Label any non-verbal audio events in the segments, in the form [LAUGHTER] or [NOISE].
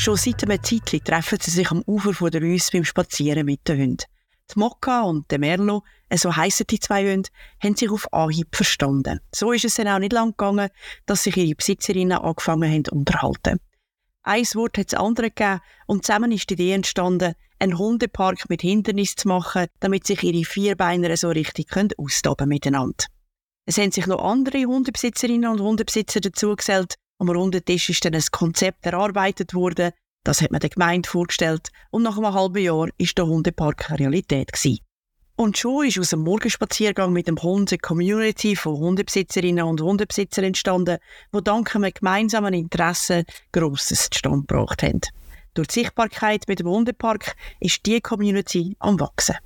Schon seit einem Zeitchen treffen sie sich am Ufer der Rüss beim Spazieren mit den Hunden. Die Mokka und der Merlo, äh, so heissen die zwei Hunde, haben sich auf Anhieb verstanden. So ist es dann auch nicht lang gegangen, dass sich ihre Besitzerinnen angefangen haben zu unterhalten. Ein Wort hat das andere gegeben und zusammen ist die Idee entstanden, einen Hundepark mit Hindernis zu machen, damit sich ihre Vierbeiner so richtig austoben miteinander. Es haben sich noch andere Hundebesitzerinnen und Hundebesitzer dazugesellt. Am runden Tisch ist dann ein Konzept erarbeitet worden. Das hat man der Gemeinde vorgestellt und nach einem halben Jahr ist der Hundepark Realität gewesen. Und schon ist aus einem Morgenspaziergang mit dem Hund eine Community von Hundebesitzerinnen und Hundebesitzern entstanden, die dank einem gemeinsamen Interesse Grosses zustande gebracht haben. Durch die Sichtbarkeit mit dem Hundepark ist die Community am Wachsen.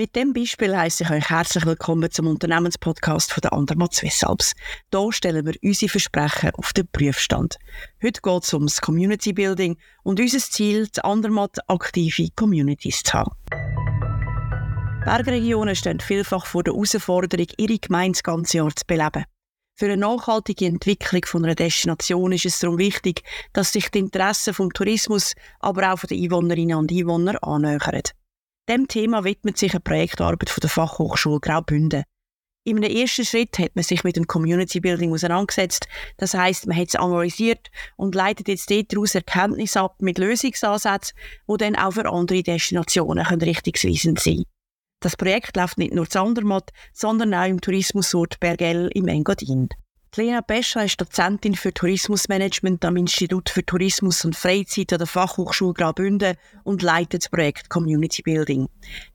Mit dem Beispiel heiße ich euch herzlich willkommen zum Unternehmenspodcast von der Andermatt Swiss Alps. Hier stellen wir unsere Versprechen auf den Prüfstand. Heute geht es ums Community Building und unser Ziel, die Andermatt aktive Communities zu haben. Bergregionen stehen vielfach vor der Herausforderung, ihre Gemeinde das ganze Jahr zu beleben. Für eine nachhaltige Entwicklung von einer Destination ist es darum wichtig, dass sich die Interessen vom Tourismus, aber auch von den Einwohnerinnen und Einwohnern annähern. Dem Thema widmet sich eine Projektarbeit von der Fachhochschule Graubünden. In einem ersten Schritt hat man sich mit dem Community Building auseinandergesetzt. Das heißt, man hat es analysiert und leitet jetzt daraus Erkenntnisse ab mit Lösungsansätzen, die dann auch für andere Destinationen richtungsweisend sein können. Das Projekt läuft nicht nur zu Andermatt, sondern auch im Tourismusort Bergell im Engadin. Lena Pescha ist Dozentin für Tourismusmanagement am Institut für Tourismus und Freizeit an der Fachhochschule Graubünden und leitet das Projekt Community Building.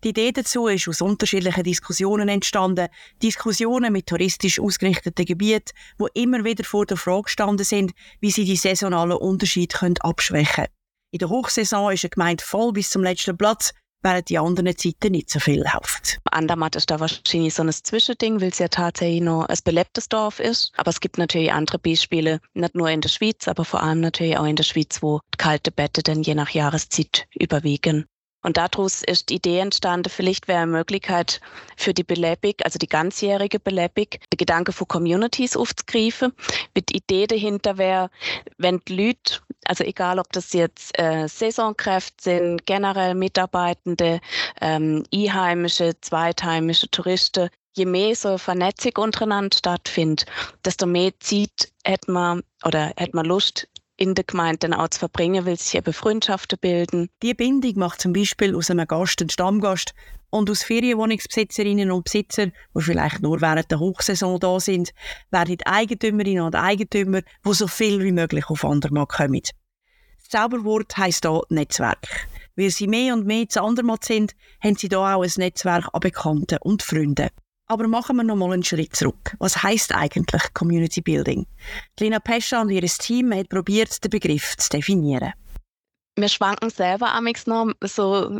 Die Idee dazu ist aus unterschiedlichen Diskussionen entstanden. Diskussionen mit touristisch ausgerichteten Gebieten, wo immer wieder vor der Frage gestanden sind, wie sie die saisonalen Unterschiede abschwächen können. In der Hochsaison ist eine Gemeinde voll bis zum letzten Platz während die anderen Zeiten nicht so viel läuft. Andermatt ist da wahrscheinlich so ein Zwischending, weil es ja tatsächlich noch ein belebtes Dorf ist. Aber es gibt natürlich andere Beispiele, nicht nur in der Schweiz, aber vor allem natürlich auch in der Schweiz, wo kalte Bette dann je nach Jahreszeit überwiegen. Und daraus ist die Idee entstanden, vielleicht wäre eine Möglichkeit für die Belebung, also die ganzjährige Belebung, den Gedanke von Communities aufzugreifen. Mit die Idee dahinter wäre, wenn die Leute, also egal ob das jetzt äh, Saisonkräfte sind, generell Mitarbeitende, ähm, einheimische, zweitheimische Touristen, je mehr so eine Vernetzung untereinander stattfindet, desto mehr Zeit hat man oder hat man Lust, in der Gemeinde auch zu verbringen, weil sich eben Freundschaften bilden. Die Bindung macht zum Beispiel aus einem Gast einen Stammgast und aus Ferienwohnungsbesitzerinnen und Besitzer, die vielleicht nur während der Hochsaison da sind, werden Eigentümerinnen und Eigentümer, die so viel wie möglich auf Andermatt kommen. Das Zauberwort heisst hier Netzwerk. Weil sie mehr und mehr zu Andermatt sind, haben sie hier auch ein Netzwerk an Bekannten und Freunden. Aber machen wir noch mal einen Schritt zurück. Was heißt eigentlich Community Building? Lina Pescha und ihr Team haben probiert, den Begriff zu definieren. Wir schwanken selber amix noch so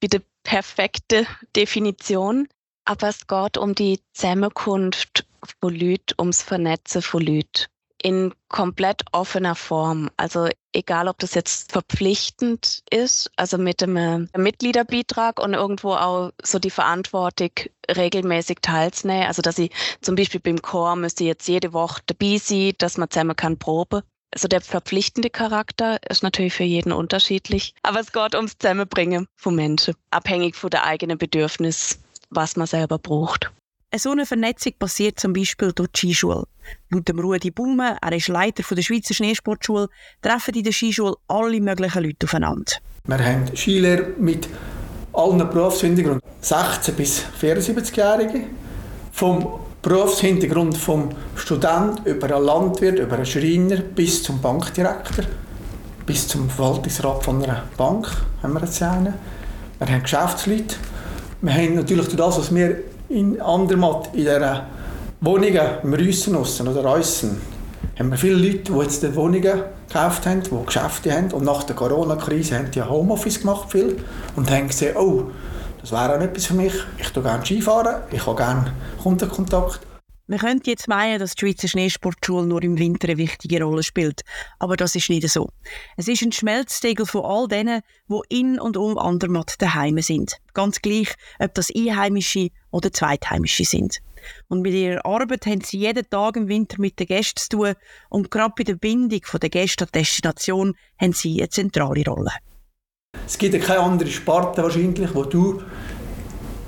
bei der perfekten Definition, aber es geht um die Zusammenkunft von Leuten, ums Vernetzen von Leuten in komplett offener Form. Also egal, ob das jetzt verpflichtend ist, also mit einem Mitgliederbeitrag und irgendwo auch so die Verantwortung regelmäßig teilzunehmen. Also dass ich zum Beispiel beim Chor müsste jetzt jede Woche dabei sein, dass man zusammen kann proben. Also der verpflichtende Charakter ist natürlich für jeden unterschiedlich, aber es geht ums Zusammenbringen von Menschen, abhängig von der eigenen Bedürfnis, was man selber braucht. So eine Vernetzung passiert zum Beispiel durch die Skischule. Laut dem Rudi Baume, er ist Leiter der Schweizer Schneesportschule, treffen in der Skischule alle möglichen Leute aufeinander. Wir haben Skilehrer mit allen Berufshintergründen, 16 bis 74-Jährige. Vom Berufshintergrund vom Student über einen Landwirt, über einen Schreiner bis zum Bankdirektor, bis zum Verwaltungsrat von einer Bank haben wir jetzt. Wir haben Geschäftsleute. Wir haben natürlich durch das, was wir in Andermatt, in dieser Wohnungen im Rüssenaussen oder Reussen, haben wir viele Leute, die jetzt die Wohnungen gekauft haben, die Geschäfte haben. Und nach der Corona-Krise haben die Homeoffice gemacht viel und haben gesehen, oh, das wäre auch etwas für mich. Ich gehe gerne Skifahren, ich habe gerne Kundenkontakt. Man könnte jetzt meinen, dass die Schweizer Schneesportschule nur im Winter eine wichtige Rolle spielt. Aber das ist nicht so. Es ist ein Schmelztegel von all denen, die in und um Andermatt daheim sind. Ganz gleich, ob das Einheimische oder Zweitheimische sind. Und mit ihrer Arbeit haben sie jeden Tag im Winter mit den Gästen zu tun und gerade bei der Bindung der Gäste an die Destination haben sie eine zentrale Rolle. Es gibt ja keine andere Sparte wahrscheinlich, wo du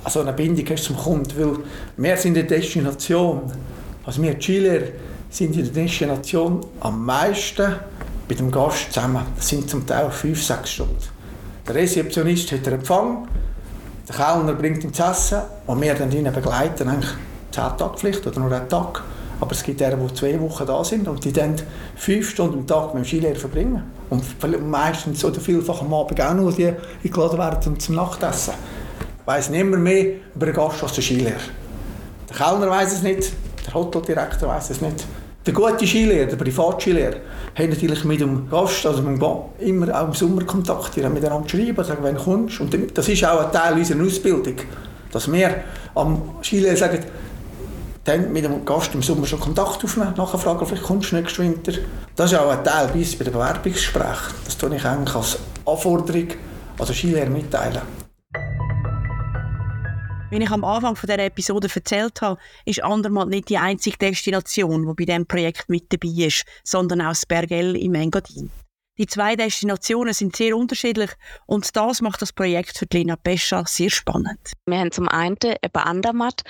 also eine Bindung hast zum Kunden, weil wir sind in der Destination, also wir Chile sind in der Destination am meisten mit dem Gast zusammen. Das sind zum Teil fünf, sechs Stunden. Der Rezeptionist hat den Empfang, der Kellner bringt ihm zu essen und wir dann ihn begleiten, eigentlich zehn Tage vielleicht oder nur einen Tag. Aber es gibt Leute, die zwei Wochen da sind und die dann fünf Stunden am Tag mit dem Skilehrer verbringen. Und meistens oder vielfach am Abend auch noch, die eingeladen werden zum Nachtessen. Weiss niemand mehr über den Gast als der Skilehrer. Der Kellner weiß es nicht, der Hoteldirektor weiß es nicht. Der gute Skilehrer, der Privatskilehrer, hat natürlich mit dem Gast, also mit dem immer auch im Sommer Kontakt, die miteinander schreiben, sagen, wenn du kommst. Und das ist auch ein Teil unserer Ausbildung, dass wir am Skilehrer sagen, dann mit dem Gast im Sommer schon Kontakt aufnehmen, nachher fragen, vielleicht kommst du nächsten Winter. Das ist auch ein Teil bei den Bewerbungsgesprächen. Das tue ich eigentlich als Anforderung an den Skilehrer mitteilen. Wie ich am Anfang von dieser Episode erzählt habe, ist Andermatt nicht die einzige Destination, die bei diesem Projekt mit dabei ist, sondern auch das Bergell im Engadin. Die zwei Destinationen sind sehr unterschiedlich und das macht das Projekt für Lena Pescha sehr spannend. Wir haben zum einen eben Andermatt,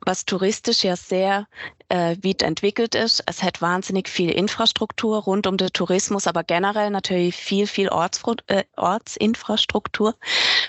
was touristisch ja sehr äh, weit entwickelt ist. Es hat wahnsinnig viel Infrastruktur rund um den Tourismus, aber generell natürlich viel, viel Orts, äh, Ortsinfrastruktur.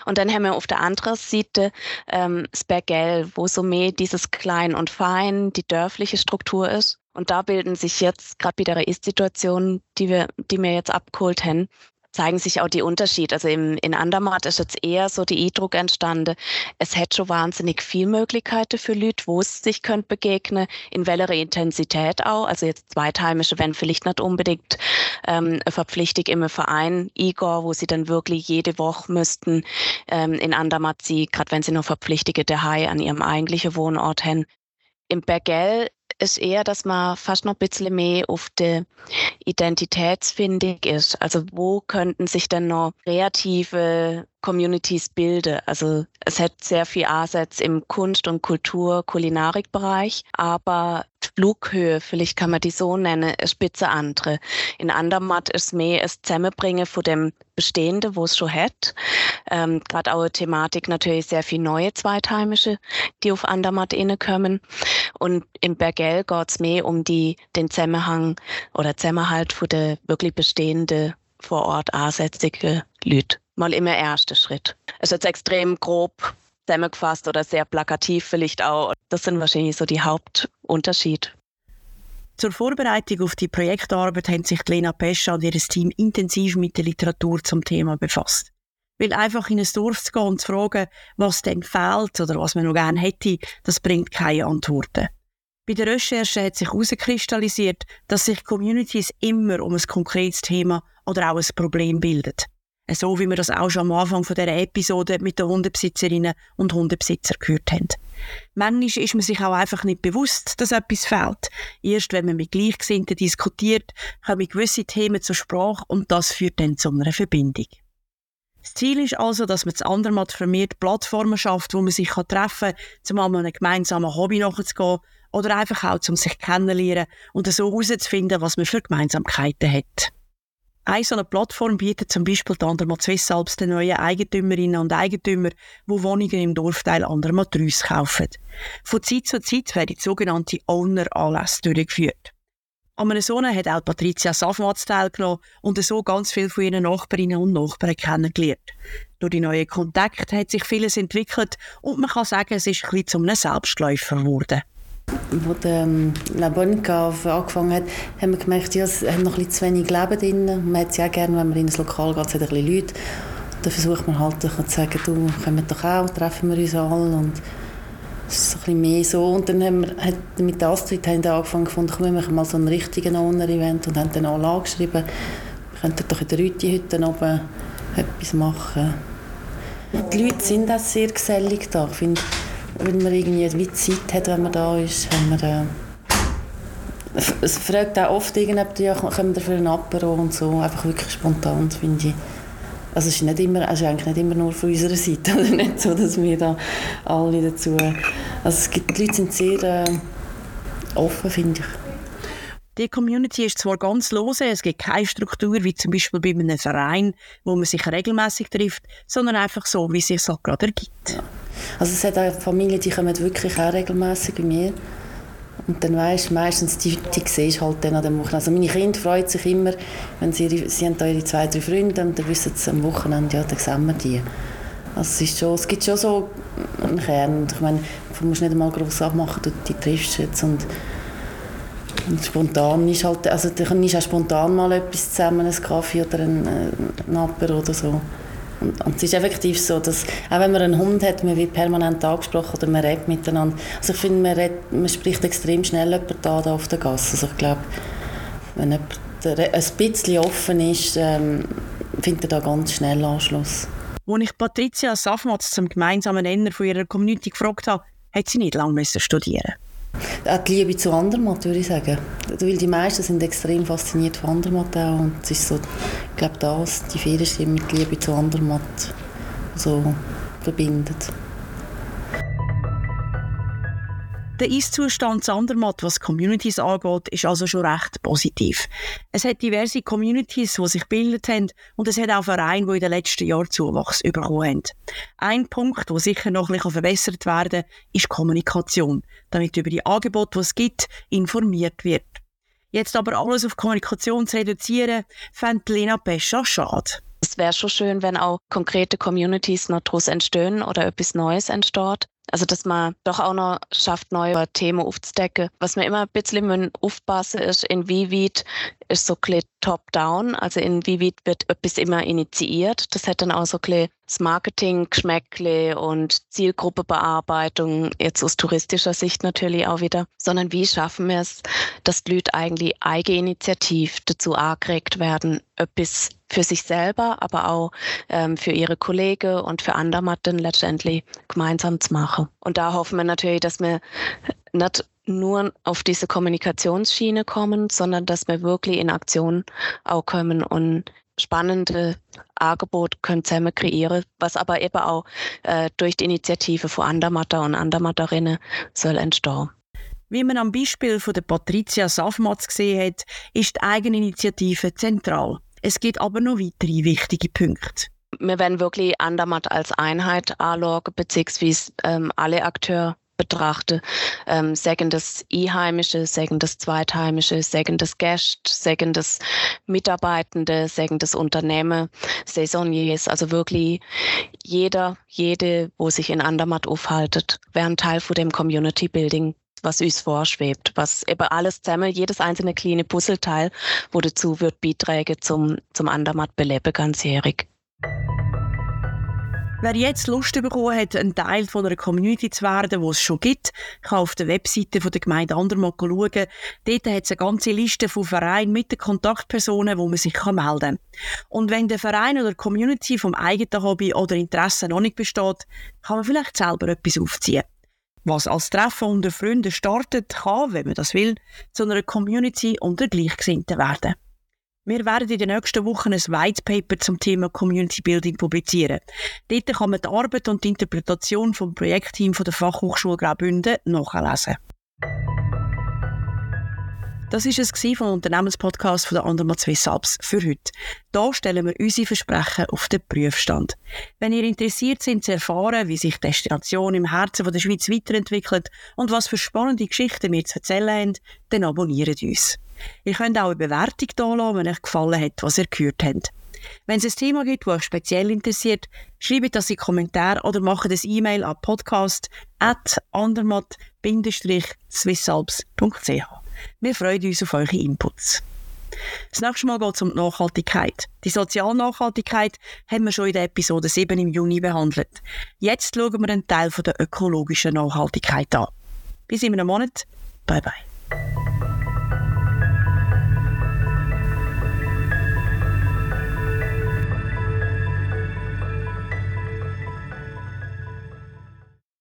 Und dann haben wir auf der anderen Seite ähm, das Bergell, wo so mehr dieses Klein und Fein, die dörfliche Struktur ist. Und da bilden sich jetzt gerade bei der Ist-Situation, die wir, die wir jetzt abgeholt haben, zeigen sich auch die Unterschiede. Also im, in Andermatt ist jetzt eher so die Eindruck entstanden, es hätte schon wahnsinnig viel Möglichkeiten für Leute, wo es sich könnte begegnen, in welcher Intensität auch. Also jetzt Zweitheimische, wenn vielleicht nicht unbedingt ähm, eine Verpflichtung im Verein Igor, wo sie dann wirklich jede Woche müssten ähm, in Andermatt sie, gerade wenn sie noch Verpflichtungen daheim an ihrem eigentlichen Wohnort haben. Im Bergell ist eher, dass man fast noch ein bisschen mehr auf der Identitätsfindung ist. Also wo könnten sich denn noch kreative Communities bilden? Also es hat sehr viel Ansätze im Kunst- und Kultur-, Kulinarikbereich, aber Flughöhe, vielleicht kann man die so nennen, ist spitze andere. In Andermatt ist mehr das Zusammenbringen von dem Bestehenden, wo es schon hat. Ähm, Gerade auch eine Thematik natürlich sehr viel neue Zweitheimische, die auf Andermatt kommen. Und im Bergell geht es mehr um die, den Zusammenhang oder Zusammenhalt von der wirklich bestehenden vor Ort ansässigen Leute. Mal immer erster Schritt. Es ist jetzt extrem grob zusammengefasst oder sehr plakativ vielleicht auch. Das sind wahrscheinlich so die Hauptunterschiede. Zur Vorbereitung auf die Projektarbeit haben sich Lena Pescha und ihr Team intensiv mit der Literatur zum Thema befasst. Weil einfach in ein Dorf zu gehen und zu fragen, was denn fehlt oder was man noch gerne hätte, das bringt keine Antworten. Bei der Recherche hat sich herauskristallisiert, dass sich Communities immer um ein konkretes Thema oder auch ein Problem bilden. So wie wir das auch schon am Anfang von dieser Episode mit den Hundebesitzerinnen und Hundebesitzer gehört haben. Manchmal ist man sich auch einfach nicht bewusst, dass etwas fehlt. Erst wenn man mit Gleichgesinnten diskutiert, kommen gewisse Themen zur Sprache und das führt dann zu einer Verbindung. Das Ziel ist also, dass man zu Andermatt vermehrt Plattformen schafft, wo man sich treffen kann, um einem gemeinsamen Hobby nachzugehen oder einfach auch, um sich kennenzulernen und so herauszufinden, was man für Gemeinsamkeiten hat. Eine so Plattform bietet zum Beispiel die Andermatt Swiss Alps den neuen Eigentümerinnen und Eigentümern, die Wohnungen im Dorfteil Andermatt Rüss kaufen. Von Zeit zu Zeit werden die sogenannte Owner-Anlässe durchgeführt. An einem so hat auch Patricia Safmatz teilgenommen und so ganz viele von ihren Nachbarinnen und Nachbarn kennengelernt. Durch die neuen Kontakte hat sich vieles entwickelt und man kann sagen, es ist ein bisschen einem Selbstläufer geworden. Als der La Bonica angefangen hat, haben wir gemerkt, ja, es hat noch ein bisschen zu wenig Leben drin. Man hat es ja gerne, wenn man in ein Lokal geht, es hat ein bisschen Leute. Da versucht man halt zu sagen, du, kommen doch auch, treffen wir uns alle. Und es ist ein bisschen mehr so. Und dann haben wir hat mit der Astrid haben wir angefangen gefunden, komm, wir machen mal so einen richtigen Owner-Event und haben dann alle angeschrieben, wir könnten doch in der Rüti-Hütte oben etwas machen. Die Leute sind auch sehr gesellig da. Ich wenn man irgendwie wie Zeit hat, wenn man da ist, haben wir, äh, es fragt auch oft irgendjemand, ja, kommen wir für ein Apero und so, einfach wirklich spontan, finde ich. Also es ist, nicht immer, also eigentlich nicht immer nur von unserer Seite, [LAUGHS] also nicht so, dass wir da alle dazu Also es gibt, die Leute sind sehr äh, offen, finde ich. Die Community ist zwar ganz lose, es gibt keine Struktur, wie zum Beispiel bei einem Verein, wo man sich regelmäßig trifft, sondern einfach so, wie es sich halt gerade ergibt. Ja. Also es hat auch Familien, die kommen wirklich auch regelmäßig bei mir. Und dann weisst meistens, die, die siehst halt dann an dem Wochenende. Also meine Kinder freuen sich immer, wenn sie, sie haben da ihre zwei, drei Freunde und dann wissen sie am Wochenende, ja, dann sehen wir die. Also es, ist schon, es gibt schon so einen Kern. Ich meine, du musst nicht einmal gross abmachen, du die triffst jetzt und, und spontan ist halt, also dann ist auch spontan mal etwas zusammen, ein Kaffee oder ein, äh, ein Apper oder so. Und, und, es ist effektiv so, dass auch wenn man einen Hund hat, man wird permanent angesprochen oder man redet miteinander. Also ich finde, man, redet, man spricht extrem schnell jemanden an auf der Gasse. Also ich glaube, wenn jemand ein bisschen offen ist, ähm, findet er da ganz schnell Anschluss. Als ich Patricia Safmatz zum gemeinsamen Nenner von ihrer Community gefragt habe, hat sie nicht lange studieren auch die Liebe zu Andermatt, würde ich sagen. Weil die meisten sind extrem fasziniert von Andermatt auch. Und es ist so, ich glaube, das, die Ferienstimme mit Liebe zu Andermatt so verbindet. Der Ist-Zustand Andermatt, was Communities angeht, ist also schon recht positiv. Es hat diverse Communities, die sich gebildet haben und es hat auch Vereine, die in den letzten Jahren Zuwachs bekommen haben. Ein Punkt, der sicher noch ein bisschen verbessert werden kann, ist Kommunikation, damit über die Angebote, die es gibt, informiert wird. Jetzt aber alles auf Kommunikation zu reduzieren, fände Lena Pescha schade. Es wäre schon schön, wenn auch konkrete Communities noch daraus entstehen oder etwas Neues entsteht. Also, dass man doch auch noch schafft, neue Themen aufzudecken. Was mir immer ein bisschen aufpassen ist, inwieweit ist so ein top-down, also inwieweit wird etwas immer initiiert. Das hat dann auch so ein das Marketing, Geschmäckle und Zielgruppebearbeitung, jetzt aus touristischer Sicht natürlich auch wieder, sondern wie schaffen wir es, dass die Leute eigentlich eigeninitiativ dazu angeregt werden, etwas für sich selber, aber auch ähm, für ihre Kollegen und für andere dann letztendlich gemeinsam zu machen. Und da hoffen wir natürlich, dass wir nicht nur auf diese Kommunikationsschiene kommen, sondern dass wir wirklich in Aktion auch kommen und spannende Angebote können zusammen kreieren, was aber eben auch äh, durch die Initiative von Andermatter und Andermatterinnen soll entstehen. Wie man am Beispiel von der Patricia Safmatz gesehen hat, ist die Eigeninitiative zentral. Es gibt aber noch weitere wichtige Punkte. Wir werden wirklich Andermatt als Einheit anschauen, beziehungsweise ähm, alle Akteure betrachten. Ähm, sagen das Einheimische, sagen das Zweitheimische, sagen das Gäste, sagen das Mitarbeitende, sagen das Unternehmen, Saisoniers, also wirklich jeder, jede, wo sich in Andermatt aufhaltet, wäre Teil von dem Community Building was uns vorschwebt, was eben alles zusammen, jedes einzelne kleine Puzzleteil, wo dazu wird beitragen zum, zum Andermatt beleben ganzjährig. Wer jetzt Lust bekommen hat, ein Teil von einer Community zu werden, die es schon gibt, kann auf der Webseite der Gemeinde Andermatt schauen. Dort hat es eine ganze Liste von Vereinen mit den Kontaktpersonen, wo man sich melden kann. Und wenn der Verein oder die Community vom eigenen Hobby oder Interesse noch nicht besteht, kann man vielleicht selber etwas aufziehen. Was als Treffen unter Freunden startet, kann, wenn man das will, zu einer Community unter Gleichgesinnten werden. Wir werden in den nächsten Wochen ein White Paper zum Thema Community Building publizieren. Dort kann man die Arbeit und die Interpretation vom Projektteam von der Fachhochschule Graubünden nachlesen. Das war es vom Unternehmenspodcast von der Andermatt Swiss Alps für heute. Hier stellen wir unsere Versprechen auf den Prüfstand. Wenn ihr interessiert seid zu erfahren, wie sich Destination im Herzen der Schweiz weiterentwickelt und was für spannende Geschichten wir zu erzählen haben, dann abonniert uns. Ihr könnt auch eine Bewertung da wenn euch gefallen hat, was ihr gehört habt. Wenn es ein Thema gibt, das euch speziell interessiert, schreibt das in die Kommentare oder macht ein E-Mail an podcast.andermatt-swissalps.ch. Wir freuen uns auf eure Inputs. Das nächste Mal geht es um die Nachhaltigkeit. Die soziale Nachhaltigkeit haben wir schon in der Episode 7 im Juni behandelt. Jetzt schauen wir einen Teil von der ökologischen Nachhaltigkeit an. Bis in einem Monat. Bye bye.